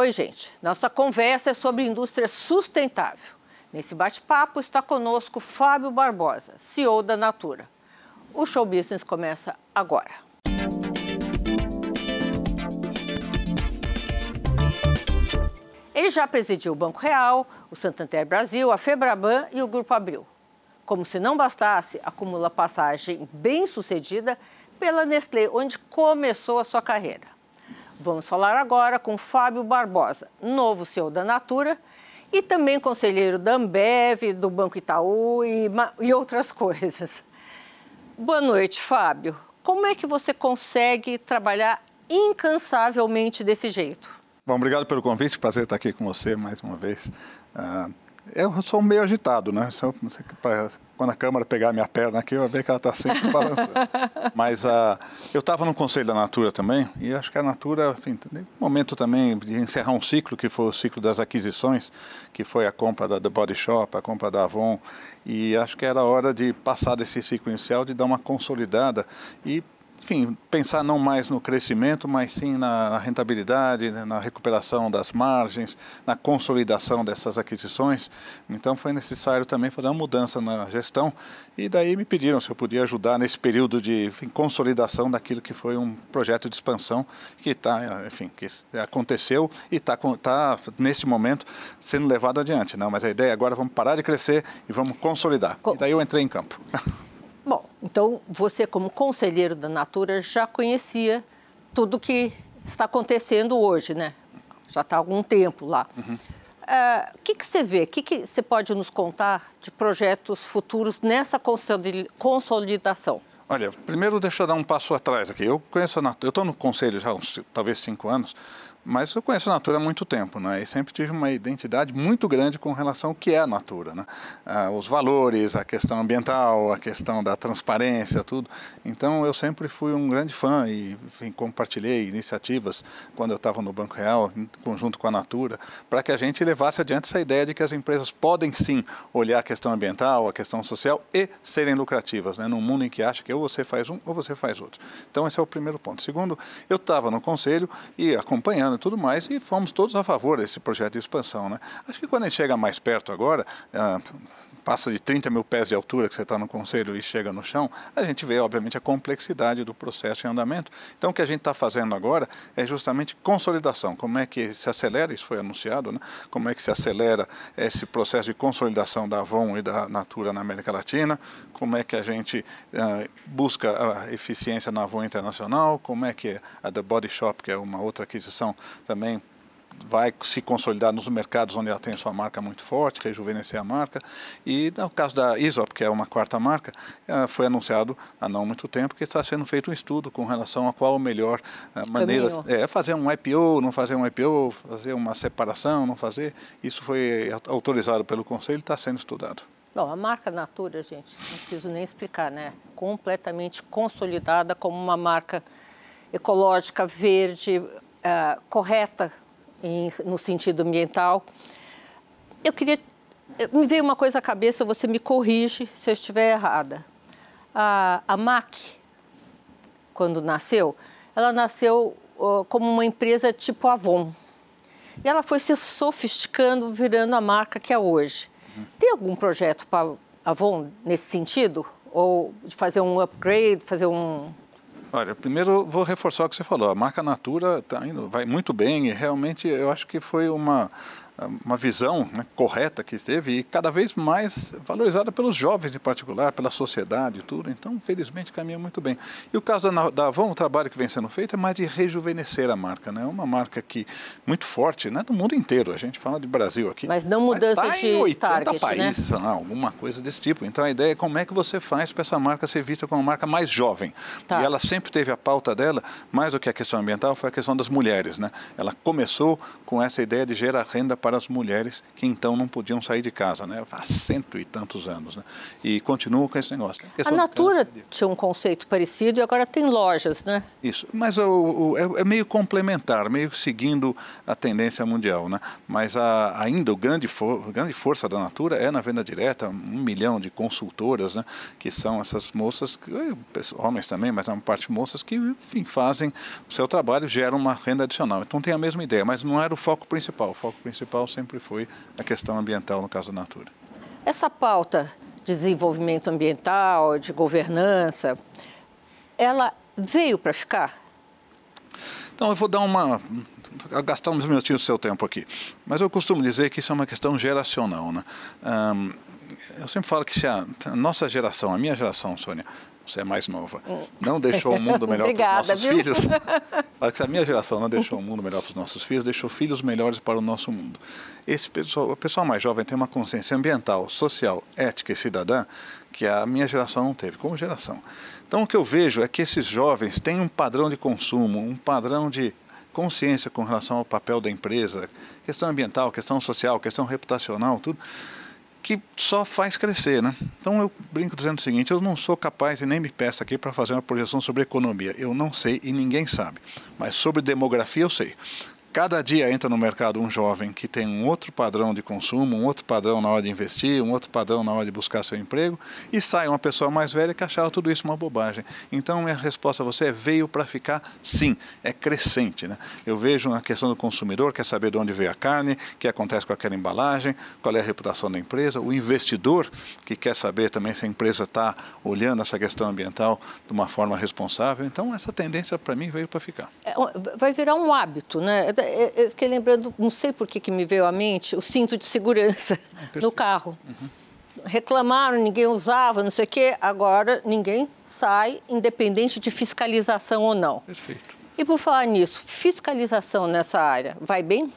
Oi, gente. Nossa conversa é sobre indústria sustentável. Nesse bate-papo está conosco Fábio Barbosa, CEO da Natura. O show business começa agora. Ele já presidiu o Banco Real, o Santander Brasil, a Febraban e o Grupo Abril. Como se não bastasse, acumula passagem bem-sucedida pela Nestlé, onde começou a sua carreira. Vamos falar agora com Fábio Barbosa, novo CEO da Natura e também conselheiro da Ambev, do Banco Itaú e, e outras coisas. Boa noite, Fábio. Como é que você consegue trabalhar incansavelmente desse jeito? Bom, obrigado pelo convite. Prazer estar aqui com você mais uma vez. Uh, eu sou meio agitado, né? Quando a câmera pegar minha perna aqui, eu vou ver que ela está sempre balançando. Mas uh, eu estava no Conselho da Natura também, e acho que a Natura, enfim, um momento também de encerrar um ciclo, que foi o ciclo das aquisições, que foi a compra da The Body Shop, a compra da Avon, e acho que era hora de passar desse ciclo inicial, de dar uma consolidada e enfim, pensar não mais no crescimento, mas sim na rentabilidade, né, na recuperação das margens, na consolidação dessas aquisições. Então foi necessário também fazer uma mudança na gestão e daí me pediram se eu podia ajudar nesse período de enfim, consolidação daquilo que foi um projeto de expansão que está, enfim, que aconteceu e está tá, nesse momento sendo levado adiante. Não, mas a ideia agora é vamos parar de crescer e vamos consolidar. E daí eu entrei em campo. Bom, então você, como conselheiro da Natura, já conhecia tudo que está acontecendo hoje, né? Já está há algum tempo lá. Uhum. Uh, o que, que você vê? O que, que você pode nos contar de projetos futuros nessa consolidação? Olha, primeiro deixa eu dar um passo atrás aqui. Eu conheço a Natura, eu estou no conselho já há uns, talvez cinco anos, mas eu conheço a Natura há muito tempo, né? E sempre tive uma identidade muito grande com relação ao que é a Natura, né? Ah, os valores, a questão ambiental, a questão da transparência, tudo. Então eu sempre fui um grande fã e enfim, compartilhei iniciativas quando eu estava no Banco Real, em conjunto com a Natura, para que a gente levasse adiante essa ideia de que as empresas podem sim olhar a questão ambiental, a questão social e serem lucrativas, né? Num mundo em que acha que ou você faz um ou você faz outro. Então esse é o primeiro ponto. Segundo, eu estava no conselho e acompanhando e tudo mais, e fomos todos a favor desse projeto de expansão. Né? Acho que quando a gente chega mais perto agora, ah, passa de 30 mil pés de altura que você está no conselho e chega no chão, a gente vê, obviamente, a complexidade do processo em andamento. Então, o que a gente está fazendo agora é justamente consolidação. Como é que se acelera, isso foi anunciado, né? como é que se acelera esse processo de consolidação da Avon e da Natura na América Latina, como é que a gente uh, busca a eficiência na Avon Internacional, como é que a The Body Shop, que é uma outra aquisição também, vai se consolidar nos mercados onde ela tem sua marca muito forte, rejuvenescer a marca. E no caso da Isop, que é uma quarta marca, eh, foi anunciado há não muito tempo que está sendo feito um estudo com relação a qual a melhor eh, maneira é fazer um IPO, não fazer um IPO, fazer uma separação, não fazer. Isso foi autorizado pelo Conselho e está sendo estudado. Bom, a marca Natura, gente, não preciso nem explicar, né? Completamente consolidada como uma marca ecológica, verde, uh, correta em, no sentido ambiental. Eu queria. Me veio uma coisa à cabeça, você me corrige se eu estiver errada. A, a MAC, quando nasceu, ela nasceu uh, como uma empresa tipo Avon. E ela foi se sofisticando, virando a marca que é hoje. Uhum. Tem algum projeto para Avon nesse sentido? Ou de fazer um upgrade, fazer um, Olha, primeiro vou reforçar o que você falou. A marca Natura tá indo, vai muito bem e realmente eu acho que foi uma uma visão né, correta que teve e cada vez mais valorizada pelos jovens em particular, pela sociedade e tudo. Então, felizmente, caminha muito bem. E o caso da, da Avon, o trabalho que vem sendo feito é mais de rejuvenescer a marca. Né? Uma marca que muito forte né, do mundo inteiro. A gente fala de Brasil aqui. Mas não mudança mas tá de em 80 target, né? países, né? alguma coisa desse tipo. Então, a ideia é como é que você faz para essa marca ser vista como uma marca mais jovem. Tá. E ela sempre teve a pauta dela, mais do que a questão ambiental, foi a questão das mulheres. Né? Ela começou com essa ideia de gerar renda para para as mulheres que então não podiam sair de casa, né? Há cento e tantos anos, né? E continuam com esse negócio. A, a Natura tinha um conceito parecido e agora tem lojas, né? Isso, mas o, o, é, é, meio complementar, meio seguindo a tendência mundial, né? Mas a, ainda o grande, for, a grande força da Natura é na venda direta, um milhão de consultoras, né? Que são essas moças, homens também, mas é uma parte moças que, enfim, fazem o seu trabalho, geram uma renda adicional. Então tem a mesma ideia, mas não era o foco principal. O foco principal sempre foi a questão ambiental, no caso da Natura. Essa pauta de desenvolvimento ambiental, de governança, ela veio para ficar? Então, eu vou dar uma. gastar uns minutinhos do seu tempo aqui. Mas eu costumo dizer que isso é uma questão geracional. Né? Eu sempre falo que se a, a nossa geração, a minha geração, Sônia, você é mais nova, não deixou o mundo melhor para os nossos viu? filhos. A minha geração não deixou o mundo melhor para os nossos filhos, deixou filhos melhores para o nosso mundo. Esse pessoal, o pessoal mais jovem tem uma consciência ambiental, social, ética e cidadã que a minha geração não teve, como geração. Então o que eu vejo é que esses jovens têm um padrão de consumo, um padrão de consciência com relação ao papel da empresa, questão ambiental, questão social, questão reputacional, tudo que só faz crescer, né? Então eu brinco dizendo o seguinte: eu não sou capaz e nem me peço aqui para fazer uma projeção sobre economia. Eu não sei e ninguém sabe. Mas sobre demografia eu sei. Cada dia entra no mercado um jovem que tem um outro padrão de consumo, um outro padrão na hora de investir, um outro padrão na hora de buscar seu emprego, e sai uma pessoa mais velha que achava tudo isso uma bobagem. Então, minha resposta a você é: veio para ficar sim, é crescente. Né? Eu vejo a questão do consumidor, quer saber de onde veio a carne, o que acontece com aquela embalagem, qual é a reputação da empresa, o investidor, que quer saber também se a empresa está olhando essa questão ambiental de uma forma responsável. Então, essa tendência para mim veio para ficar. É, vai virar um hábito, né? Eu fiquei lembrando, não sei por que, que me veio à mente, o cinto de segurança é, no carro. Uhum. Reclamaram, ninguém usava, não sei o quê, agora ninguém sai, independente de fiscalização ou não. Perfeito. E por falar nisso, fiscalização nessa área, vai bem?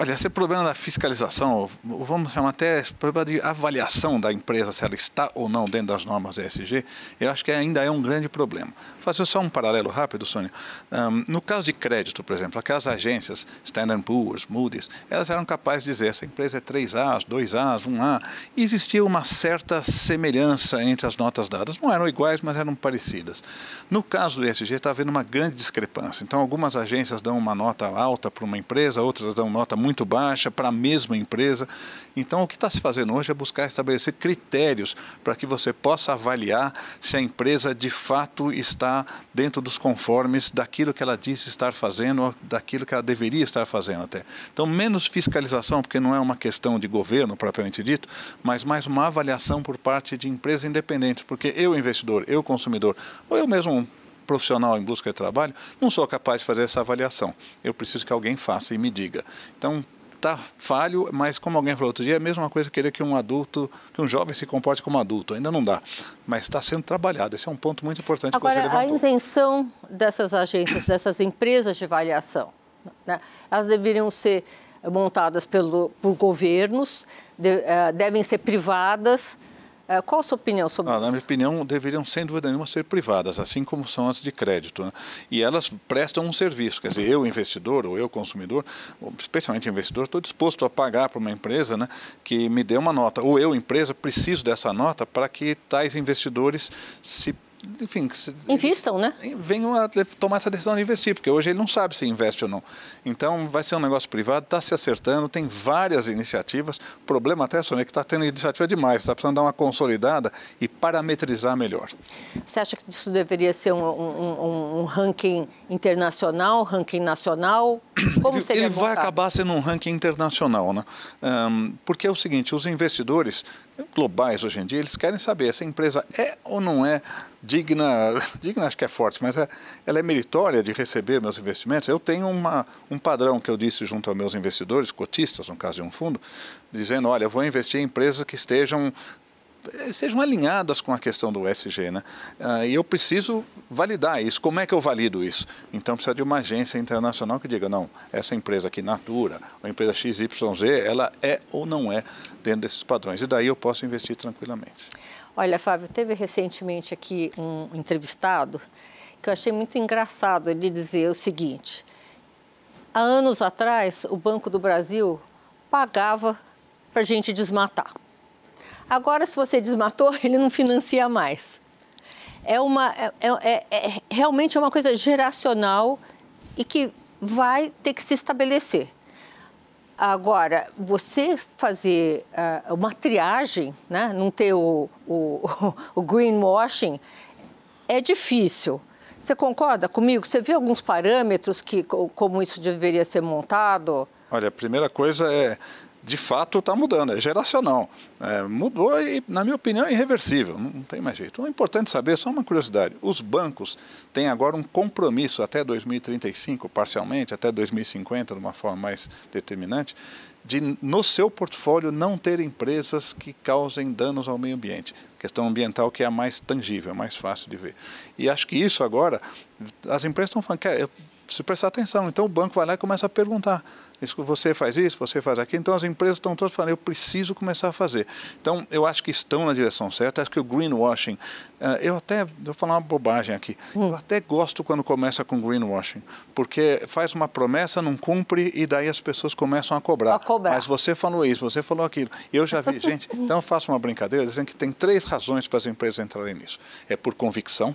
Olha, esse problema da fiscalização, vamos chamar até esse problema de avaliação da empresa, se ela está ou não dentro das normas ESG, eu acho que ainda é um grande problema. Vou fazer só um paralelo rápido, Sônia. Um, no caso de crédito, por exemplo, aquelas agências, Standard Poor's, Moody's, elas eram capazes de dizer essa empresa é 3As, 2As, 1A, e existia uma certa semelhança entre as notas dadas. Não eram iguais, mas eram parecidas. No caso do ESG, está havendo uma grande discrepância. Então, algumas agências dão uma nota alta para uma empresa, outras dão nota muito baixa para a mesma empresa. Então, o que está se fazendo hoje é buscar estabelecer critérios para que você possa avaliar se a empresa de fato está dentro dos conformes daquilo que ela disse estar fazendo, daquilo que ela deveria estar fazendo até. Então, menos fiscalização, porque não é uma questão de governo propriamente dito, mas mais uma avaliação por parte de empresas independentes, porque eu, investidor, eu, consumidor, ou eu mesmo profissional em busca de trabalho, não sou capaz de fazer essa avaliação. Eu preciso que alguém faça e me diga. Então, está falho, mas como alguém falou outro dia, é a mesma coisa querer que um adulto, que um jovem se comporte como adulto. Ainda não dá, mas está sendo trabalhado. Esse é um ponto muito importante Agora, que você levantou. a isenção dessas agências, dessas empresas de avaliação, né? elas deveriam ser montadas pelo, por governos, de, uh, devem ser privadas, qual a sua opinião sobre ah, isso? Na minha opinião, deveriam, sem dúvida nenhuma, ser privadas, assim como são as de crédito. Né? E elas prestam um serviço. Quer dizer, eu, investidor, ou eu, consumidor, especialmente investidor, estou disposto a pagar para uma empresa né, que me dê uma nota. Ou eu, empresa, preciso dessa nota para que tais investidores se enfim, invistam, né? Venham a tomar essa decisão de investir, porque hoje ele não sabe se investe ou não. Então, vai ser um negócio privado, está se acertando, tem várias iniciativas. O problema até, Sônia, é que está tendo iniciativa demais, está precisando dar uma consolidada e parametrizar melhor. Você acha que isso deveria ser um, um, um ranking internacional, ranking nacional? Como seria Ele vai acabar sendo um ranking internacional, né? Um, porque é o seguinte, os investidores globais hoje em dia, eles querem saber se a empresa é ou não é digna, digna acho que é forte, mas é, ela é meritória de receber meus investimentos. Eu tenho uma, um padrão que eu disse junto aos meus investidores, cotistas, no caso de um fundo, dizendo, olha, eu vou investir em empresas que estejam sejam alinhadas com a questão do ESG, né? Ah, e eu preciso validar isso. Como é que eu valido isso? Então precisa de uma agência internacional que diga, não, essa empresa aqui, Natura, a empresa XYZ, ela é ou não é dentro desses padrões. E daí eu posso investir tranquilamente. Olha, Fábio, teve recentemente aqui um entrevistado que eu achei muito engraçado ele dizer o seguinte: há anos atrás, o Banco do Brasil pagava para a gente desmatar. Agora, se você desmatou, ele não financia mais. É, uma, é, é, é, é realmente é uma coisa geracional e que vai ter que se estabelecer. Agora, você fazer uh, uma triagem, né? não ter o, o, o greenwashing, é difícil. Você concorda comigo? Você vê alguns parâmetros que como isso deveria ser montado? Olha, a primeira coisa é de fato está mudando, é geracional. É, mudou e, na minha opinião, é irreversível, não, não tem mais jeito. Então é importante saber, só uma curiosidade, os bancos têm agora um compromisso até 2035, parcialmente, até 2050, de uma forma mais determinante, de no seu portfólio não ter empresas que causem danos ao meio ambiente. Questão ambiental que é a mais tangível, mais fácil de ver. E acho que isso agora, as empresas estão falando, que se prestar atenção. Então o banco vai lá e começa a perguntar: você faz isso, você faz aquilo. Então as empresas estão todas falando: eu preciso começar a fazer. Então eu acho que estão na direção certa. Acho que o greenwashing, eh, eu até vou falar uma bobagem aqui. Hum. Eu até gosto quando começa com greenwashing, porque faz uma promessa, não cumpre e daí as pessoas começam a cobrar. A cobrar. Mas você falou isso, você falou aquilo. Eu já vi gente. Então eu faço uma brincadeira dizendo que tem três razões para as empresas entrarem nisso: é por convicção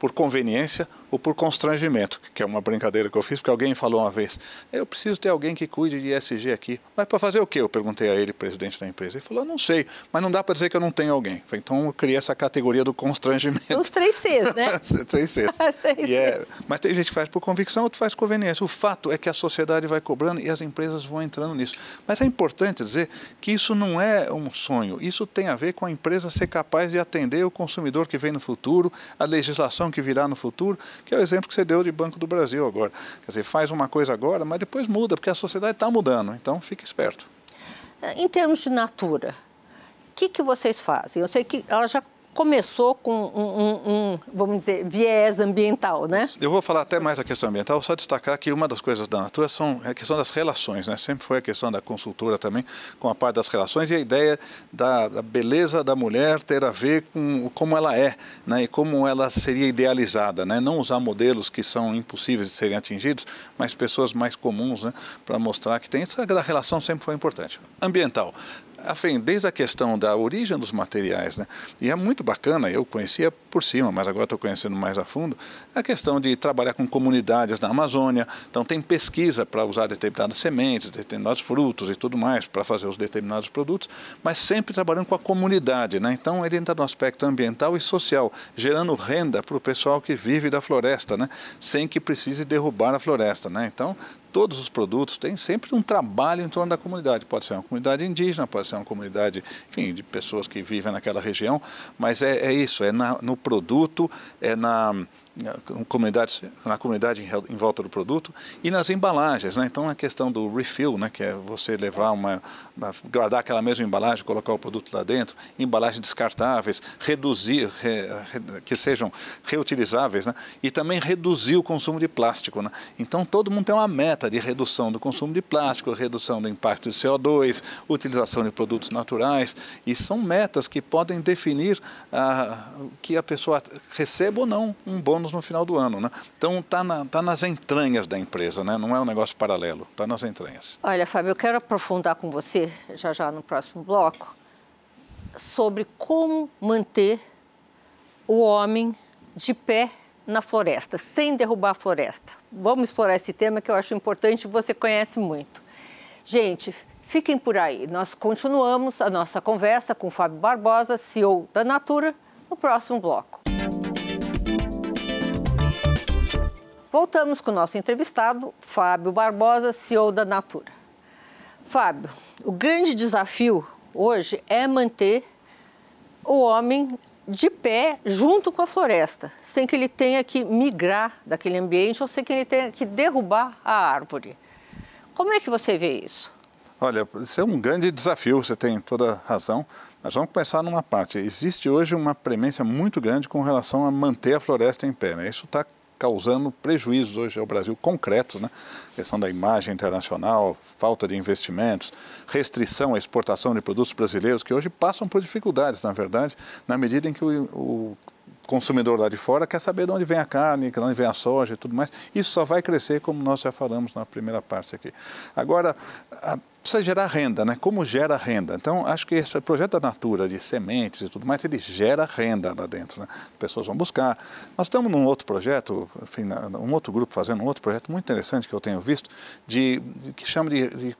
por conveniência ou por constrangimento, que é uma brincadeira que eu fiz, porque alguém falou uma vez, eu preciso ter alguém que cuide de ESG aqui. Mas para fazer o quê? Eu perguntei a ele, presidente da empresa. Ele falou, não sei, mas não dá para dizer que eu não tenho alguém. Então eu criei essa categoria do constrangimento. São os três Cs, né? três Cs. três é, mas tem gente que faz por convicção, outro faz por conveniência. O fato é que a sociedade vai cobrando e as empresas vão entrando nisso. Mas é importante dizer que isso não é um sonho, isso tem a ver com a empresa ser capaz de atender o consumidor que vem no futuro, a legislação que virá no futuro, que é o exemplo que você deu de Banco do Brasil agora. Quer dizer, faz uma coisa agora, mas depois muda, porque a sociedade está mudando. Então, fique esperto. Em termos de natura, o que, que vocês fazem? Eu sei que ela já começou com um, um, um, vamos dizer, viés ambiental, né? Eu vou falar até mais da questão ambiental, só destacar que uma das coisas da Natura são a questão das relações, né? Sempre foi a questão da consultora também, com a parte das relações e a ideia da, da beleza da mulher ter a ver com como ela é, né? E como ela seria idealizada, né? Não usar modelos que são impossíveis de serem atingidos, mas pessoas mais comuns, né? Para mostrar que tem. Essa relação sempre foi importante. Ambiental desde a questão da origem dos materiais, né? E é muito bacana, eu conhecia por cima, mas agora estou conhecendo mais a fundo, a questão de trabalhar com comunidades na Amazônia. Então tem pesquisa para usar determinadas sementes, determinados frutos e tudo mais para fazer os determinados produtos, mas sempre trabalhando com a comunidade, né? Então ele entra no aspecto ambiental e social, gerando renda para o pessoal que vive da floresta, né? Sem que precise derrubar a floresta, né? Então todos os produtos têm sempre um trabalho em torno da comunidade. Pode ser uma comunidade indígena, pode ser uma comunidade, enfim, de pessoas que vivem naquela região, mas é, é isso, é na, no produto, é na comunidade, na comunidade em, volta do produto e nas embalagens, né? Então a questão do refill, né? Que é você levar uma, uma guardar aquela mesma embalagem, colocar o produto lá dentro, embalagens descartáveis, reduzir, re, re, que sejam reutilizáveis, né? E também reduzir o consumo de plástico, né? Então todo mundo tem uma meta de redução do consumo de plástico, redução do impacto de CO2, utilização de produtos naturais e são metas que podem definir ah, que a pessoa receba ou não um bônus no final do ano. Né? Então está na, tá nas entranhas da empresa, né? não é um negócio paralelo, está nas entranhas. Olha, Fábio, eu quero aprofundar com você, já já no próximo bloco, sobre como manter o homem de pé na floresta, sem derrubar a floresta. Vamos explorar esse tema que eu acho importante e você conhece muito. Gente, fiquem por aí. Nós continuamos a nossa conversa com Fábio Barbosa, CEO da Natura, no próximo bloco. Voltamos com o nosso entrevistado, Fábio Barbosa, CEO da Natura. Fábio, o grande desafio hoje é manter o homem de pé junto com a floresta, sem que ele tenha que migrar daquele ambiente ou sem que ele tenha que derrubar a árvore. Como é que você vê isso? Olha, isso é um grande desafio, você tem toda razão. Mas vamos pensar numa parte. Existe hoje uma premência muito grande com relação a manter a floresta em pé. Né? Isso está causando prejuízos hoje ao Brasil concretos, né? questão da imagem internacional, falta de investimentos, restrição à exportação de produtos brasileiros que hoje passam por dificuldades, na verdade, na medida em que o, o consumidor lá de fora quer saber de onde vem a carne, de onde vem a soja e tudo mais. Isso só vai crescer, como nós já falamos na primeira parte aqui. Agora, precisa gerar renda, né? Como gera renda? Então, acho que esse projeto da Natura, de sementes e tudo mais, ele gera renda lá dentro, né? Pessoas vão buscar. Nós estamos num outro projeto, enfim, um outro grupo fazendo um outro projeto muito interessante que eu tenho visto, de, de que chama de, de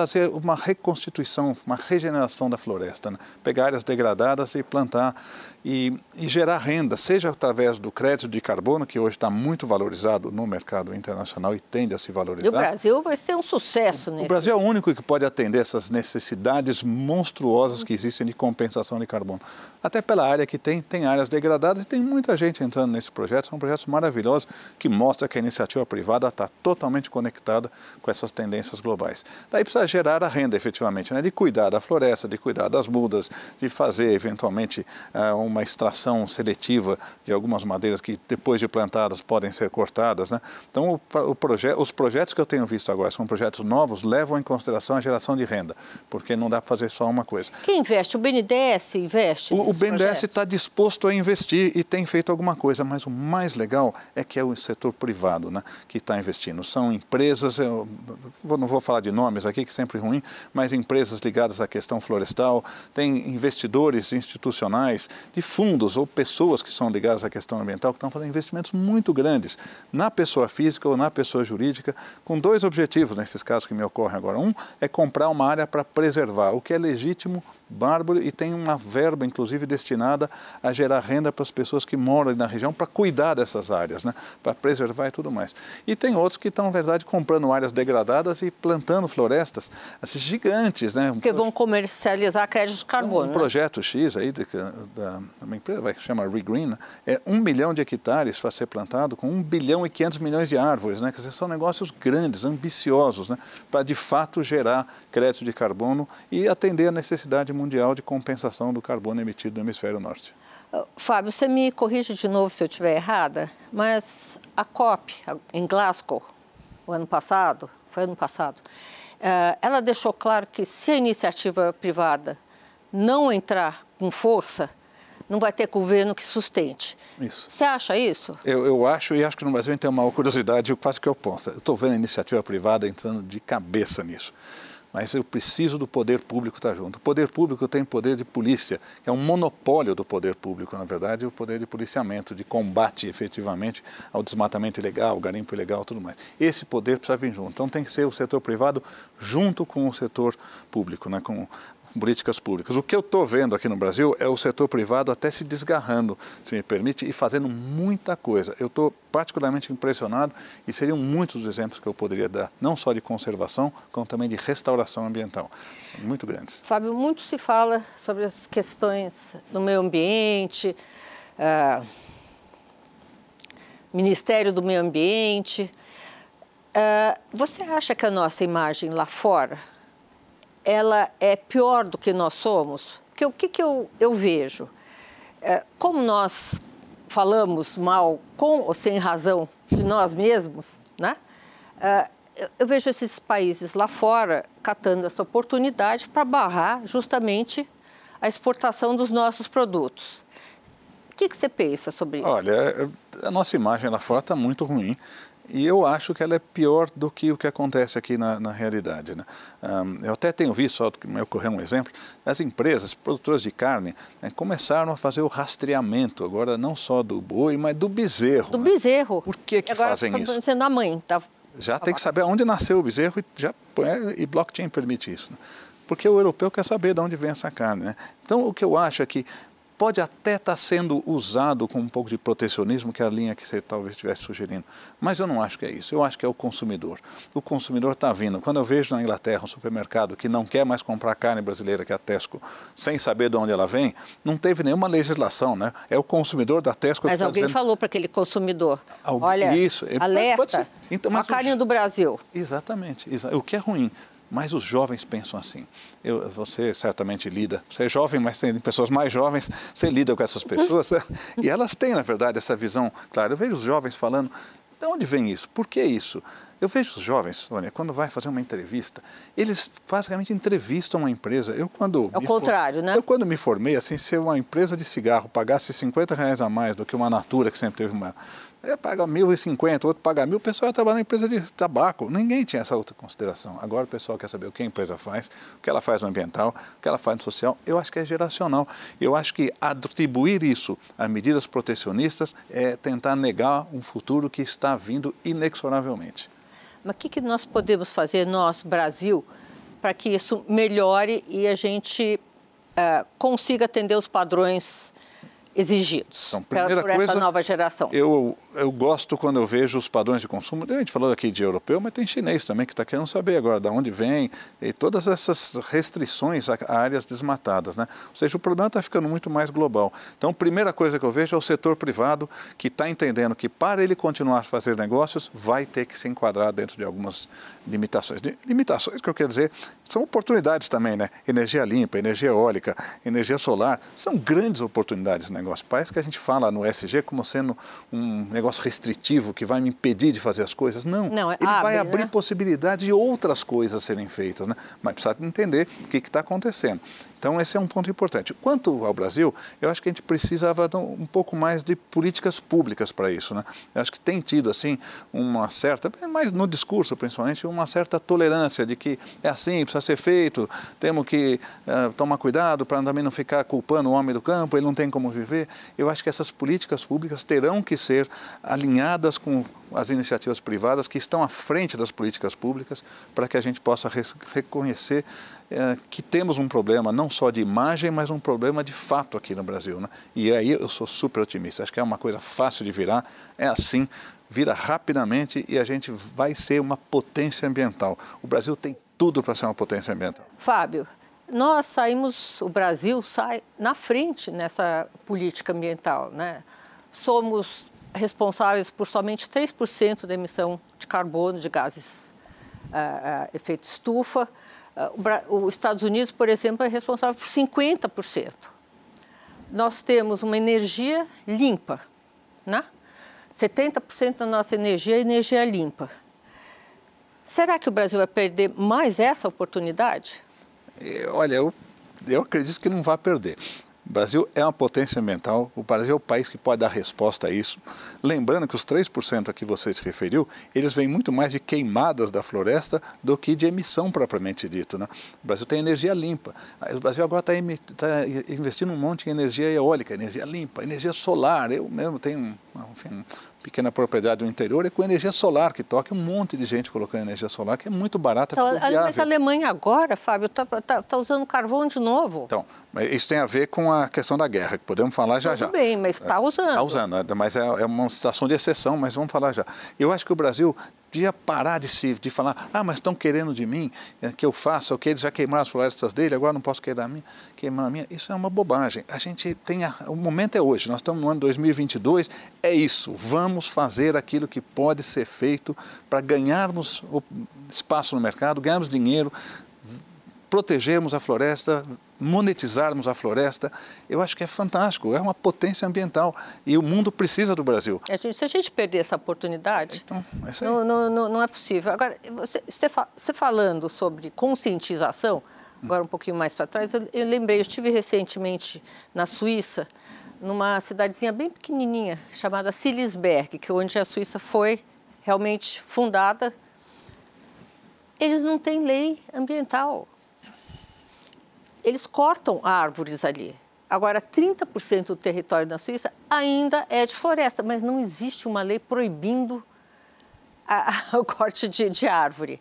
fazer uma reconstituição, uma regeneração da floresta, né? pegar áreas degradadas e plantar e, e, gerar renda, seja através do crédito de carbono, que hoje está muito valorizado no mercado internacional e tende a se valorizar. E o Brasil vai ser um sucesso nisso. O Brasil é o único que pode atender essas necessidades monstruosas que existem de compensação de carbono. Até pela área que tem, tem áreas degradadas e tem muita gente entrando nesse projeto. São projetos maravilhosos que mostram que a iniciativa privada está totalmente conectada com essas tendências globais. Daí precisa gerar a renda, efetivamente, né? de cuidar da floresta, de cuidar das mudas, de fazer, eventualmente, um uma extração seletiva de algumas madeiras que, depois de plantadas, podem ser cortadas. Né? Então, o, o proje os projetos que eu tenho visto agora são projetos novos, levam em consideração a geração de renda, porque não dá para fazer só uma coisa. Quem investe? O BNDES investe? O, o BNDES está disposto a investir e tem feito alguma coisa, mas o mais legal é que é o setor privado né, que está investindo. São empresas, eu não vou falar de nomes aqui, que sempre ruim, mas empresas ligadas à questão florestal, tem investidores institucionais de fundos ou pessoas que são ligadas à questão ambiental que estão fazendo investimentos muito grandes na pessoa física ou na pessoa jurídica, com dois objetivos nesses casos que me ocorrem agora. Um é comprar uma área para preservar, o que é legítimo bárbaro e tem uma verba, inclusive, destinada a gerar renda para as pessoas que moram na região para cuidar dessas áreas, né? para preservar e tudo mais. E tem outros que estão, na verdade, comprando áreas degradadas e plantando florestas assim, gigantes. Né? Que vão comercializar crédito de carbono. Um, um né? projeto X aí de, da, uma empresa vai chama Regreen, né? é um milhão de hectares para ser plantado com um bilhão e quinhentos milhões de árvores. Né? Quer dizer, são negócios grandes, ambiciosos, né? para de fato gerar crédito de carbono e atender a necessidade mundial de compensação do carbono emitido no hemisfério norte. Uh, Fábio, você me corrige de novo se eu estiver errada, mas a COP em Glasgow, o ano passado, foi ano passado, uh, ela deixou claro que se a iniciativa privada não entrar com força, não vai ter governo que sustente. Isso. Você acha isso? Eu, eu acho, e acho que no Brasil a gente tem uma curiosidade quase que eu posso. Eu estou vendo a iniciativa privada entrando de cabeça nisso mas eu preciso do poder público estar junto. O poder público tem poder de polícia, que é um monopólio do poder público, na verdade, o poder de policiamento, de combate efetivamente ao desmatamento ilegal, ao garimpo ilegal tudo mais. Esse poder precisa vir junto. Então tem que ser o setor privado junto com o setor público, né, com políticas públicas. O que eu estou vendo aqui no Brasil é o setor privado até se desgarrando, se me permite, e fazendo muita coisa. Eu estou particularmente impressionado e seriam muitos os exemplos que eu poderia dar, não só de conservação, como também de restauração ambiental. São muito grandes. Fábio, muito se fala sobre as questões do meio ambiente, uh, Ministério do Meio Ambiente. Uh, você acha que a nossa imagem lá fora ela é pior do que nós somos? Porque o que, que eu, eu vejo? É, como nós falamos mal, com ou sem razão, de nós mesmos, né? É, eu vejo esses países lá fora catando essa oportunidade para barrar justamente a exportação dos nossos produtos. O que, que você pensa sobre isso? Olha, a nossa imagem lá fora está muito ruim. E eu acho que ela é pior do que o que acontece aqui na, na realidade. Né? Um, eu até tenho visto, só que me ocorreu um exemplo, as empresas produtoras de carne né, começaram a fazer o rastreamento, agora não só do boi, mas do bezerro. Do né? bezerro. Por que, que agora, fazem isso? Sendo a mãe. Tá... Já tem que saber onde nasceu o bezerro e, já, é, e blockchain permite isso. Né? Porque o europeu quer saber de onde vem essa carne. Né? Então, o que eu acho é que pode até estar tá sendo usado com um pouco de protecionismo, que é a linha que você talvez estivesse sugerindo. Mas eu não acho que é isso. Eu acho que é o consumidor. O consumidor está vindo. Quando eu vejo na Inglaterra um supermercado que não quer mais comprar carne brasileira, que é a Tesco, sem saber de onde ela vem, não teve nenhuma legislação, né? É o consumidor da Tesco Mas que tá alguém dizendo... falou para aquele consumidor, Alguém... olha, isso. alerta, então, a carne o... do Brasil. Exatamente. O que é ruim. Mas os jovens pensam assim. Eu, você certamente lida, você é jovem, mas tem pessoas mais jovens, você lida com essas pessoas, e elas têm, na verdade, essa visão. Claro, eu vejo os jovens falando, De onde vem isso? Por que isso? Eu vejo os jovens, olha, quando vai fazer uma entrevista, eles basicamente entrevistam uma empresa. Eu quando é o contrário, for... né? Eu quando me formei, assim, se uma empresa de cigarro pagasse 50 reais a mais do que uma Natura, que sempre teve uma... É, paga 1.050, outro paga mil, o pessoal ia trabalhar na empresa de tabaco. Ninguém tinha essa outra consideração. Agora o pessoal quer saber o que a empresa faz, o que ela faz no ambiental, o que ela faz no social. Eu acho que é geracional. Eu acho que atribuir isso a medidas protecionistas é tentar negar um futuro que está vindo inexoravelmente. Mas o que, que nós podemos fazer, nós, Brasil, para que isso melhore e a gente uh, consiga atender os padrões exigidos então, primeira por coisa, essa nova geração? Eu, eu gosto quando eu vejo os padrões de consumo. A gente falou aqui de europeu, mas tem chinês também que está querendo saber agora de onde vem e todas essas restrições a, áreas desmatadas. Né? Ou seja, o problema está ficando muito mais global. Então, a primeira coisa que eu vejo é o setor privado que está entendendo que para ele continuar a fazer negócios, vai ter que se enquadrar dentro de algumas limitações. Limitações que eu quero dizer são oportunidades também, né? Energia limpa, energia eólica, energia solar, são grandes oportunidades de negócio. Parece que a gente fala no SG como sendo um negócio restritivo que vai me impedir de fazer as coisas. Não, Não é ele abre, vai abrir né? possibilidade de outras coisas serem feitas, né? Mas precisa entender o que está acontecendo. Então, esse é um ponto importante. Quanto ao Brasil, eu acho que a gente precisava um pouco mais de políticas públicas para isso. Né? Eu acho que tem tido, assim, uma certa, mas no discurso principalmente, uma certa tolerância de que é assim, precisa ser feito, temos que uh, tomar cuidado para também não ficar culpando o homem do campo, ele não tem como viver. Eu acho que essas políticas públicas terão que ser alinhadas com as iniciativas privadas que estão à frente das políticas públicas para que a gente possa reconhecer é, que temos um problema não só de imagem, mas um problema de fato aqui no Brasil. Né? E aí eu sou super otimista. Acho que é uma coisa fácil de virar. É assim, vira rapidamente e a gente vai ser uma potência ambiental. O Brasil tem tudo para ser uma potência ambiental. Fábio, nós saímos, o Brasil sai na frente nessa política ambiental. Né? Somos responsáveis por somente 3% da emissão de carbono de gases uh, uh, efeito estufa. Uh, os Estados Unidos, por exemplo, é responsável por 50%. Nós temos uma energia limpa, né? 70% da nossa energia é energia limpa. Será que o Brasil vai perder mais essa oportunidade? Olha, eu, eu acredito que não vai perder. O Brasil é uma potência ambiental, o Brasil é o país que pode dar resposta a isso. Lembrando que os 3% a que você se referiu, eles vêm muito mais de queimadas da floresta do que de emissão propriamente dito. Né? O Brasil tem energia limpa. O Brasil agora está tá investindo um monte em energia eólica, energia limpa, energia solar. Eu mesmo tenho enfim, pequena propriedade no interior e com energia solar que toca um monte de gente colocando energia solar que é muito barata então, mas a Alemanha agora Fábio está tá, tá usando carvão de novo? Então isso tem a ver com a questão da guerra que podemos falar já Tudo já. bem mas está usando. está usando né? mas é, é uma situação de exceção mas vamos falar já. Eu acho que o Brasil devia parar de se de falar, ah, mas estão querendo de mim é, que eu faça o que eles já queimaram as florestas dele, agora não posso queimar a minha, queimar a minha. Isso é uma bobagem. A gente tem a, o momento é hoje. Nós estamos no ano 2022. É isso. Vamos fazer aquilo que pode ser feito para ganharmos espaço no mercado, ganharmos dinheiro, protegermos a floresta, monetizarmos a floresta, eu acho que é fantástico, é uma potência ambiental e o mundo precisa do Brasil. A gente, se a gente perder essa oportunidade, então, é não, não, não, é possível. Agora, você, você falando sobre conscientização, agora um pouquinho mais para trás, eu, eu lembrei, eu estive recentemente na Suíça, numa cidadezinha bem pequenininha, chamada Silisberg, que é onde a Suíça foi realmente fundada. Eles não têm lei ambiental eles cortam árvores ali. Agora, 30% do território da Suíça ainda é de floresta, mas não existe uma lei proibindo a, a, o corte de, de, árvore.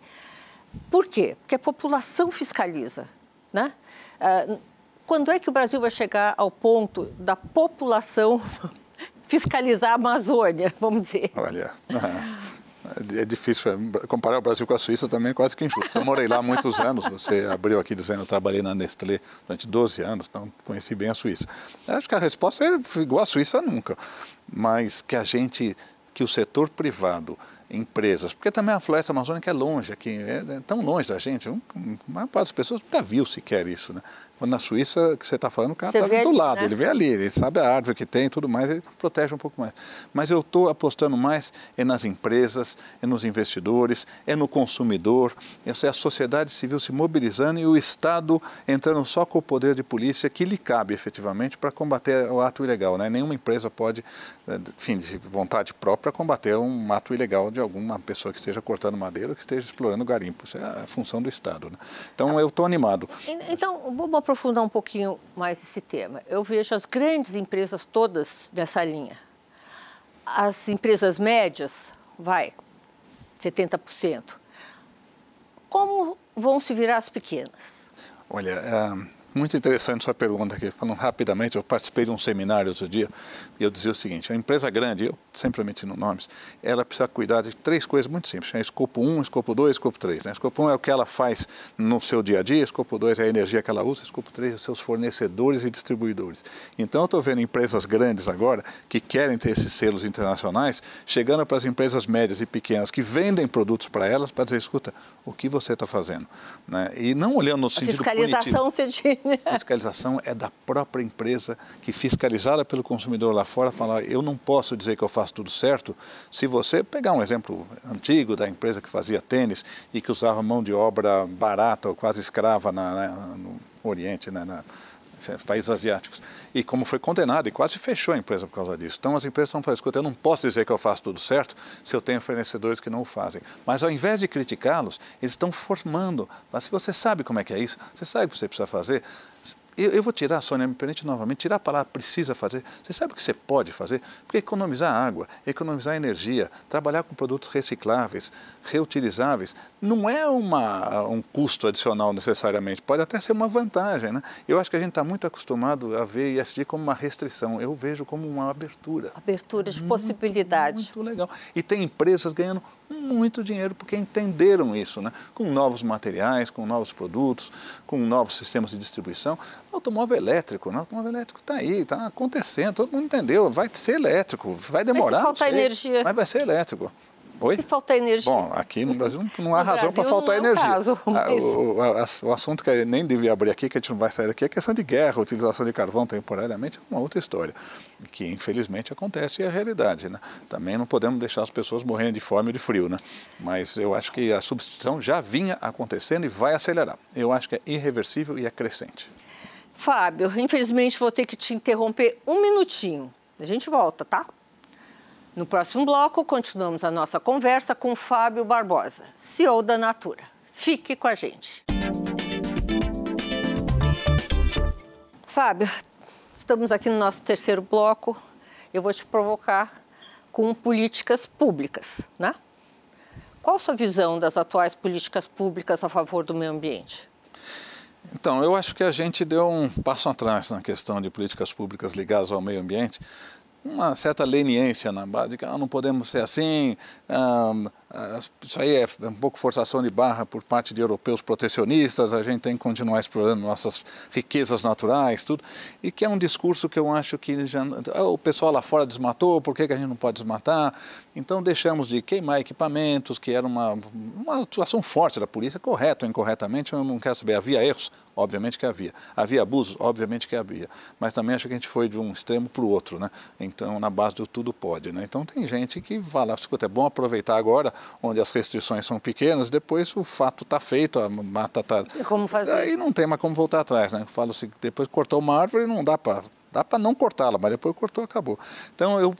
Por quê? Porque a população fiscaliza. Né? Ah, quando é que o Brasil vai chegar ao ponto da população fiscalizar a Amazônia, vamos dizer? Olha. É difícil é, comparar o Brasil com a Suíça também é quase que injusto. Eu morei lá muitos anos. Você abriu aqui dizendo eu trabalhei na Nestlé durante 12 anos, então conheci bem a Suíça. Eu acho que a resposta é igual à Suíça nunca, mas que a gente, que o setor privado, empresas, porque também a floresta amazônica é longe aqui, é, é tão longe da gente. A maior parte das pessoas nunca viu sequer isso, né? Na Suíça, que você está falando, o cara está do lado, né? ele vê ali, ele sabe a árvore que tem e tudo mais, ele protege um pouco mais. Mas eu estou apostando mais é nas empresas, é nos investidores, é no consumidor, essa é a sociedade civil se mobilizando e o Estado entrando só com o poder de polícia que lhe cabe efetivamente para combater o ato ilegal. Né? Nenhuma empresa pode, eh, enfim, de vontade própria, combater um ato ilegal de alguma pessoa que esteja cortando madeira ou que esteja explorando garimpo. Isso é a função do Estado. Né? Então eu estou animado. Então, vamos aprofundar um pouquinho mais esse tema. Eu vejo as grandes empresas todas nessa linha. As empresas médias, vai, 70%. Como vão se virar as pequenas? Olha, é muito interessante sua pergunta aqui. Falando rapidamente, eu participei de um seminário outro dia e eu dizia o seguinte: a empresa grande, eu sempre omitindo nomes, ela precisa cuidar de três coisas muito simples: é escopo 1, escopo 2 escopo 3. Né? Escopo 1 é o que ela faz no seu dia a dia, escopo 2 é a energia que ela usa, escopo 3 é seus fornecedores e distribuidores. Então eu estou vendo empresas grandes agora que querem ter esses selos internacionais chegando para as empresas médias e pequenas que vendem produtos para elas para dizer: escuta, o que você está fazendo? Né? E não olhando no sentido fiscalização punitivo. se diz a fiscalização é da própria empresa que, fiscalizada pelo consumidor lá fora, fala: eu não posso dizer que eu faço tudo certo. Se você pegar um exemplo antigo da empresa que fazia tênis e que usava mão de obra barata ou quase escrava na, na, no Oriente, né, na, países asiáticos. E como foi condenado e quase fechou a empresa por causa disso. Então as empresas estão falando, escuta, eu não posso dizer que eu faço tudo certo se eu tenho fornecedores que não o fazem. Mas ao invés de criticá-los, eles estão formando. Mas se você sabe como é que é isso, você sabe o que você precisa fazer, eu, eu vou tirar, Sônia, me permite novamente, tirar a palavra precisa fazer. Você sabe o que você pode fazer? Porque economizar água, economizar energia, trabalhar com produtos recicláveis, reutilizáveis, não é uma, um custo adicional necessariamente, pode até ser uma vantagem. Né? Eu acho que a gente está muito acostumado a ver ISD como uma restrição, eu vejo como uma abertura. Abertura de possibilidade. Muito legal. E tem empresas ganhando muito dinheiro porque entenderam isso, né? com novos materiais, com novos produtos, com novos sistemas de distribuição. Automóvel elétrico, né? o automóvel elétrico está aí, está acontecendo, todo mundo entendeu, vai ser elétrico, vai demorar. Mas se faltar energia. Mas vai ser elétrico. Oi? Se faltar energia. Bom, aqui no Brasil não há no razão para faltar é energia. Caso, ah, mas... o, o, o, assunto que nem devia abrir aqui, que a gente não vai sair daqui, é a questão de guerra, utilização de carvão temporariamente, é uma outra história, que infelizmente acontece e é a realidade. Né? Também não podemos deixar as pessoas morrendo de fome e de frio, né? mas eu acho que a substituição já vinha acontecendo e vai acelerar. Eu acho que é irreversível e é crescente. Fábio, infelizmente vou ter que te interromper um minutinho. A gente volta, tá? No próximo bloco, continuamos a nossa conversa com Fábio Barbosa, CEO da Natura. Fique com a gente. Fábio, estamos aqui no nosso terceiro bloco. Eu vou te provocar com políticas públicas, né? Qual a sua visão das atuais políticas públicas a favor do meio ambiente? Então, eu acho que a gente deu um passo atrás na questão de políticas públicas ligadas ao meio ambiente, uma certa leniência na base que ah, não podemos ser assim, ah, isso aí é um pouco forçação de barra por parte de europeus protecionistas, a gente tem que continuar explorando nossas riquezas naturais, tudo, e que é um discurso que eu acho que já, ah, o pessoal lá fora desmatou, por que, que a gente não pode desmatar? Então deixamos de queimar equipamentos, que era uma, uma atuação forte da polícia, correto ou incorretamente, eu não quero saber, havia erros, Obviamente que havia. Havia abusos? Obviamente que havia. Mas também acho que a gente foi de um extremo para o outro, né? Então, na base do tudo pode, né? Então, tem gente que fala, escuta, é bom aproveitar agora, onde as restrições são pequenas, depois o fato está feito, a mata está... E como fazer? Aí não tem mais como voltar atrás, né? Falo assim, depois cortou uma árvore, não dá para... Dá para não cortá-la, mas depois cortou, acabou. Então, eu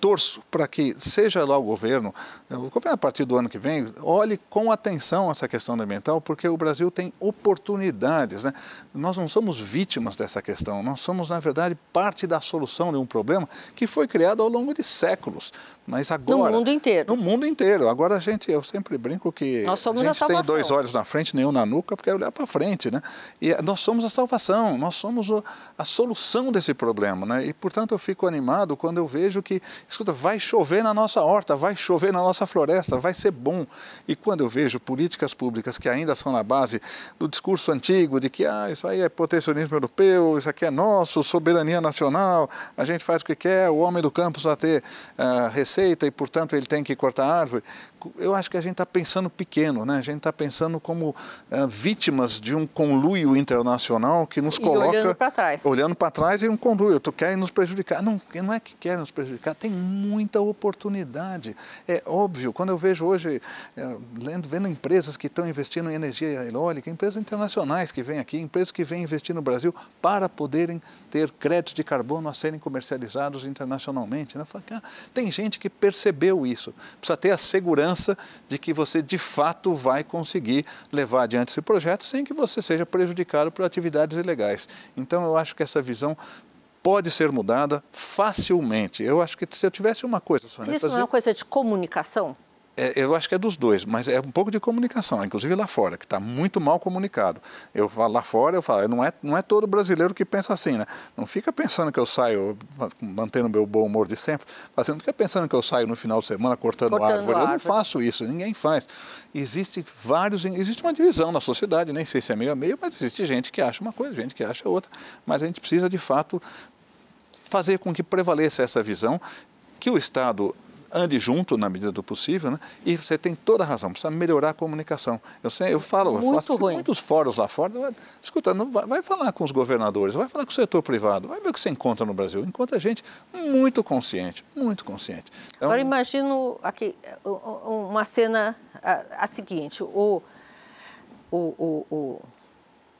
torço para que, seja lá o governo, o governo a partir do ano que vem, olhe com atenção essa questão ambiental, porque o Brasil tem oportunidades. Né? Nós não somos vítimas dessa questão, nós somos, na verdade, parte da solução de um problema que foi criado ao longo de séculos. Mas agora. No mundo inteiro. No mundo inteiro. Agora a gente, eu sempre brinco que nós somos a gente a tem dois olhos na frente, nenhum na nuca, porque é olhar para frente. Né? E nós somos a salvação, nós somos a solução desse problema. Né? E, portanto, eu fico animado quando eu vejo que escuta, vai chover na nossa horta, vai chover na nossa floresta, vai ser bom. E quando eu vejo políticas públicas que ainda são na base do discurso antigo de que ah, isso aí é protecionismo europeu, isso aqui é nosso, soberania nacional, a gente faz o que quer, o homem do campo só ter uh, receita e, portanto, ele tem que cortar árvore. Eu acho que a gente está pensando pequeno, né? A gente está pensando como uh, vítimas de um conluio internacional que nos e coloca olhando para trás, olhando para trás e um conluio. Tu quer nos prejudicar? Não, não é que quer nos prejudicar. Tem muita oportunidade. É óbvio. Quando eu vejo hoje, é, lendo, vendo empresas que estão investindo em energia eólica, empresas internacionais que vêm aqui, empresas que vêm investir no Brasil para poderem ter créditos de carbono a serem comercializados internacionalmente. Né? Falo, tem gente que percebeu isso. Precisa ter a segurança segurança de que você de fato vai conseguir levar adiante esse projeto sem que você seja prejudicado por atividades ilegais. Então eu acho que essa visão pode ser mudada facilmente. Eu acho que se eu tivesse uma coisa... Sônia, isso não é uma coisa de comunicação? É, eu acho que é dos dois, mas é um pouco de comunicação, inclusive lá fora, que está muito mal comunicado. Eu falo lá fora, eu falo, não é, não é todo brasileiro que pensa assim, né? Não fica pensando que eu saio, mantendo meu bom humor de sempre, assim, não fica pensando que eu saio no final de semana cortando, cortando árvore. árvore. Eu não faço isso, ninguém faz. Existe vários, existe uma divisão na sociedade, nem sei se é meio a meio, mas existe gente que acha uma coisa, gente que acha outra. Mas a gente precisa, de fato, fazer com que prevaleça essa visão que o Estado ande junto na medida do possível, né? E você tem toda a razão, precisa melhorar a comunicação. Eu, sei, eu falo, Muito eu faço ruim. muitos fóruns lá fora, escuta, vai, vai, falar com os governadores, vai falar com o setor privado, vai ver o que você encontra no Brasil. Encontra gente muito consciente, muito consciente. Então, Agora imagino aqui uma cena a, a seguinte, o, o, o, o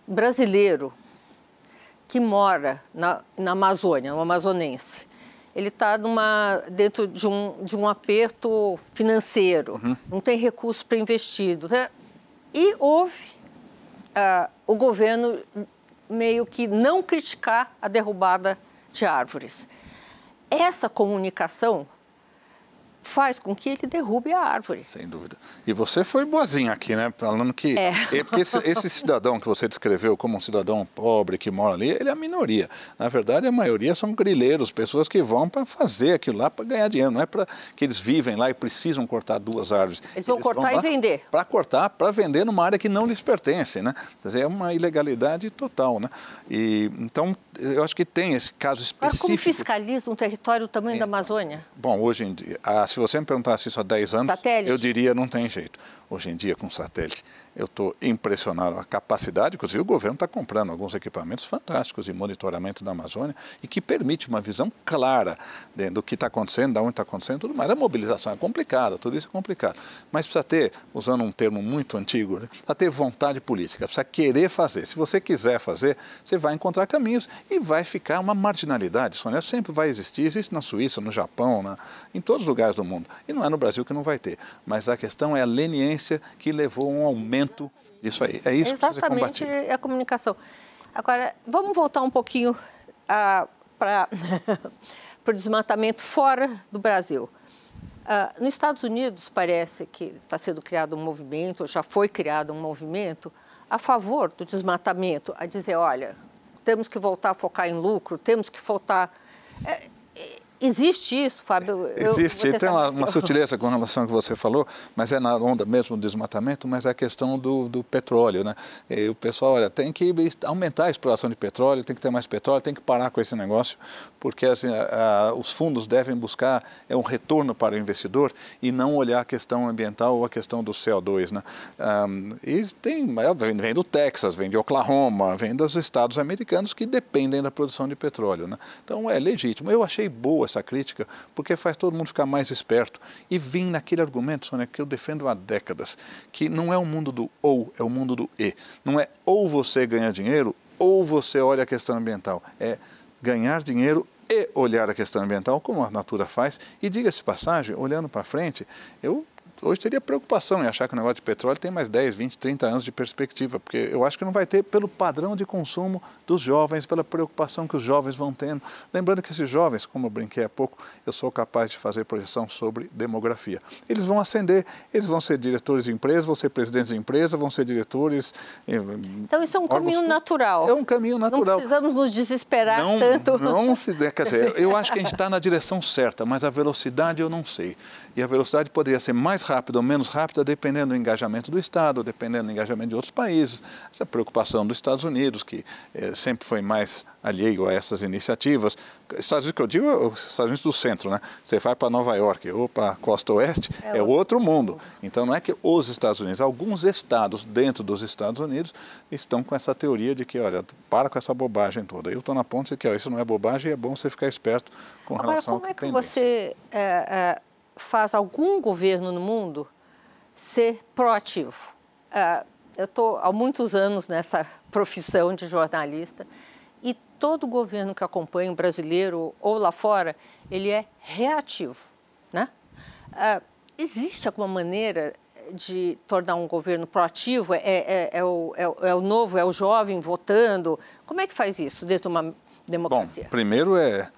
brasileiro que mora na, na Amazônia, o amazonense, ele está dentro de um, de um aperto financeiro, uhum. não tem recurso para investir. Né? E houve uh, o governo meio que não criticar a derrubada de árvores. Essa comunicação faz com que ele derrube a árvore. Sem dúvida. E você foi boazinha aqui, né? Falando que. É. Porque esse, esse, cidadão que você descreveu como um cidadão pobre que mora ali, ele é a minoria. Na verdade, a maioria são grileiros, pessoas que vão para fazer aquilo lá para ganhar dinheiro. Não é para que eles vivem lá e precisam cortar duas árvores. Eles vão eles cortar vão e vender. Para cortar, para vender numa área que não lhes pertence, né? Quer dizer, é uma ilegalidade total, né? E, então, eu acho que tem esse caso específico. Agora, como fiscaliza um território do tamanho é, da Amazônia? Bom, hoje em dia, a se você me perguntasse isso há 10 anos, satélite. eu diria não tem jeito. Hoje em dia, com satélite, eu estou impressionado com a capacidade, inclusive o governo está comprando alguns equipamentos fantásticos de monitoramento da Amazônia e que permite uma visão clara do que está acontecendo, de onde está acontecendo tudo mais. A mobilização é complicada, tudo isso é complicado. Mas precisa ter, usando um termo muito antigo, né, precisa ter vontade política, precisa querer fazer. Se você quiser fazer, você vai encontrar caminhos e vai ficar uma marginalidade. Sônia sempre vai existir, existe na Suíça, no Japão, em todos os lugares do mundo. E não é no Brasil que não vai ter. Mas a questão é a leniência que levou a um aumento disso aí. É isso Exatamente, que precisa ser a comunicação. Agora, vamos voltar um pouquinho ah, para o desmatamento fora do Brasil. Ah, nos Estados Unidos, parece que está sendo criado um movimento, já foi criado um movimento a favor do desmatamento, a dizer, olha, temos que voltar a focar em lucro, temos que voltar... É, Existe isso, Fábio? Eu, Existe. Tem uma, uma, sutileza com relação ao que você falou, mas é na onda mesmo do desmatamento, mas é a questão do, do petróleo. Né? E o pessoal, olha, tem que aumentar a exploração de petróleo, tem que ter mais petróleo, tem que parar com esse negócio, porque assim, a, a, os fundos devem buscar é um retorno para o investidor e não olhar a questão ambiental ou a questão do CO2. Né? Um, e tem, vem, vem do Texas, vem de Oklahoma, vem dos estados americanos que dependem da produção de petróleo. Né? Então é legítimo. Eu achei boa essa crítica, porque faz todo mundo ficar mais esperto. E vim naquele argumento, Sônia, que eu defendo há décadas, que não é o mundo do ou, é o mundo do e. Não é ou você ganha dinheiro ou você olha a questão ambiental. É ganhar dinheiro e olhar a questão ambiental, como a Natura faz. E diga-se passagem, olhando para frente, eu hoje teria preocupação em achar que o negócio de petróleo tem mais 10, 20, 30 anos de perspectiva, porque eu acho que não vai ter pelo padrão de consumo dos jovens, pela preocupação que os jovens vão tendo. Lembrando que esses jovens, como eu brinquei há pouco, eu sou capaz de fazer projeção sobre demografia. Eles vão ascender, eles vão ser diretores de empresa, vão ser presidentes de empresa, vão ser diretores. Eh, então isso é um caminho natural. É um caminho natural. Não precisamos nos desesperar não, tanto. Não se, quer dizer, eu acho que a gente está na direção certa, mas a velocidade eu não sei. E a velocidade poderia ser mais rápida ou menos rápida, dependendo do engajamento do Estado, dependendo do engajamento de outros países. Essa preocupação dos Estados Unidos, que eh, sempre foi mais alheio a essas iniciativas. Estados Unidos que eu digo, é os Estados Unidos do centro, né? Você vai para Nova York ou para a costa oeste, é, é outro mundo. Então não é que os Estados Unidos, alguns estados dentro dos Estados Unidos estão com essa teoria de que, olha, para com essa bobagem toda. Eu estou na ponta de que ó, isso não é bobagem e é bom você ficar esperto com Agora, relação ao que, que tem. Como é que você é, é, faz algum governo no mundo ser proativo? É, eu estou há muitos anos nessa profissão de jornalista e todo governo que acompanha, brasileiro ou lá fora, ele é reativo, né? Uh, existe alguma maneira de tornar um governo proativo? É, é, é, o, é, é, o novo, é o jovem votando? Como é que faz isso dentro de uma democracia? Bom, primeiro é,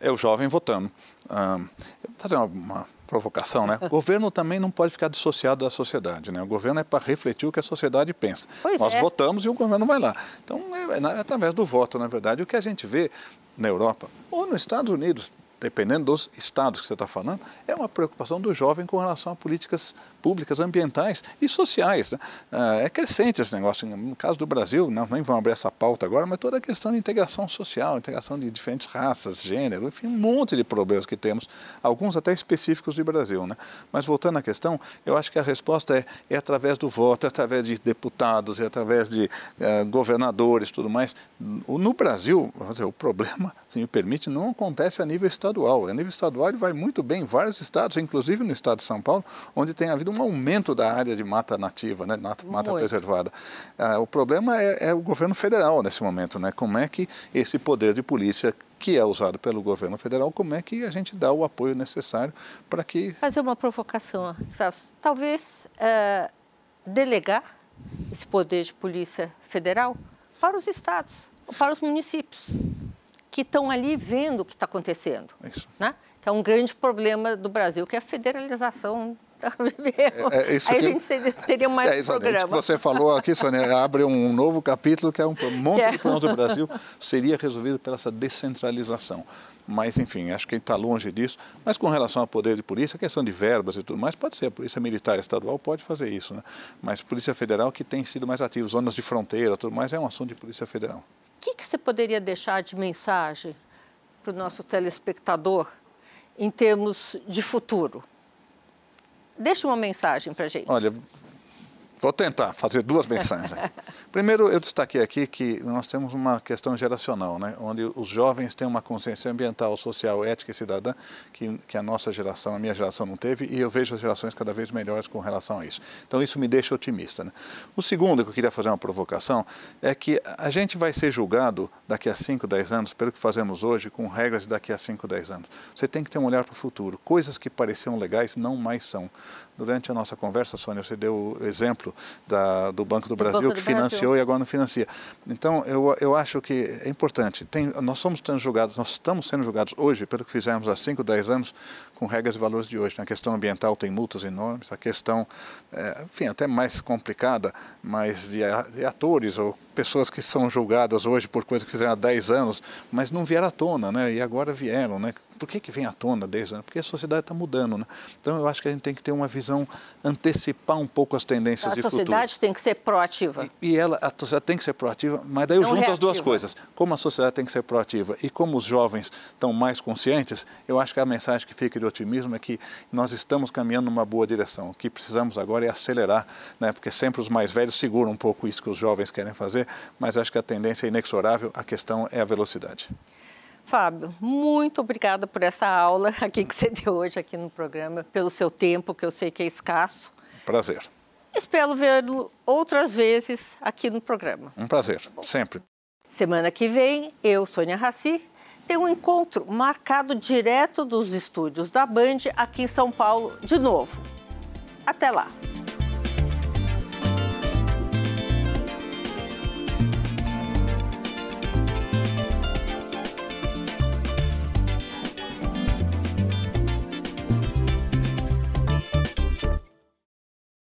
é o jovem votando. Uh, fazer uma, uma provocação, né? O governo também não pode ficar dissociado da sociedade, né? O governo é para refletir o que a sociedade pensa. Pois Nós é. votamos e o governo vai lá. Então, é, é, através do voto, na verdade. O que a gente vê na Europa ou nos Estados Unidos, dependendo dos estados que você está falando, é uma preocupação do jovem com relação a políticas públicas, ambientais e sociais. Né? Ah, é crescente esse negócio. No caso do Brasil, não, nem vamos abrir essa pauta agora, mas toda a questão de integração social, integração de diferentes raças, gênero, enfim, um monte de problemas que temos, alguns até específicos do Brasil. Né? Mas voltando à questão, eu acho que a resposta é, é através do voto, é através de deputados, é através de uh, governadores tudo mais. No Brasil, dizer, o problema, se me permite, não acontece a nível estadual. A nível estadual ele vai muito bem em vários estados, inclusive no estado de São Paulo, onde tem havido um aumento da área de mata nativa, né, mata, mata preservada. Ah, o problema é, é, o governo federal nesse momento, né? Como é que esse poder de polícia que é usado pelo governo federal, como é que a gente dá o apoio necessário para que... Fazer uma provocação, talvez é, delegar esse poder de polícia federal para os estados, para os municípios, que estão ali vendo o que está acontecendo. Isso. Né? Que é um grande problema do Brasil, que é a federalização é, é, Aí a gente teria mais é, um programa. que você falou aqui, Sônia, abre um novo capítulo que é um monte é. de problemas do Brasil seria resolvido pela essa descentralização. Mas, enfim, acho que está longe disso. Mas com relação ao poder de polícia, a questão de verbas e tudo mais, pode ser. A Polícia Militar Estadual pode fazer isso, né? Mas Polícia Federal que tem sido mais ativa, zonas de fronteira, tudo mais, é um assunto de Polícia Federal. Que, que você poderia deixar de mensagem para o nosso telespectador em termos de futuro? Deixa uma mensagem para gente. Olha, Vou tentar fazer duas mensagens. Primeiro, eu destaquei aqui que nós temos uma questão geracional, né? onde os jovens têm uma consciência ambiental, social, ética e cidadã que, que a nossa geração, a minha geração não teve, e eu vejo as gerações cada vez melhores com relação a isso. Então, isso me deixa otimista. Né? O segundo, que eu queria fazer uma provocação, é que a gente vai ser julgado daqui a 5, 10 anos pelo que fazemos hoje, com regras daqui a 5, 10 anos. Você tem que ter um olhar para o futuro. Coisas que pareciam legais não mais são. Durante a nossa conversa, Sônia, você deu o exemplo da, do Banco do, do Brasil, Banco que do financiou Brasil. e agora não financia. Então, eu, eu acho que é importante. Tem, nós somos sendo julgados, nós estamos sendo julgados hoje pelo que fizemos há 5, 10 anos com regras e valores de hoje. Na questão ambiental tem multas enormes, a questão, é, enfim, até mais complicada, mas de, atores ou pessoas que são julgadas hoje por coisas que fizeram há 10 anos, mas não vieram à tona, né? E agora vieram, né? Por que, que vem à tona desde anos? Porque a sociedade está mudando, né? Então eu acho que a gente tem que ter uma visão, antecipar um pouco as tendências a de futuro. A sociedade tem que ser proativa. E, e, ela, a sociedade tem que ser proativa, mas daí eu Não junto reativa. as duas coisas. Como a sociedade tem que ser proativa e como os jovens estão mais conscientes, eu acho que a mensagem que fica de otimismo é que nós estamos caminhando numa boa direção. O que precisamos agora é acelerar, né? Porque sempre os mais velhos seguram um pouco isso que os jovens querem fazer, mas acho que a tendência é inexorável, a questão é a velocidade. Fábio, muito obrigada por essa aula aqui que você deu hoje aqui no programa, pelo seu tempo, que eu sei que é escasso. Prazer. Espero vê-lo outras vezes aqui no programa. Um prazer, sempre. Semana que vem, eu, Sônia Raci, tenho um encontro marcado direto dos estúdios da Band aqui em São Paulo de novo. Até lá!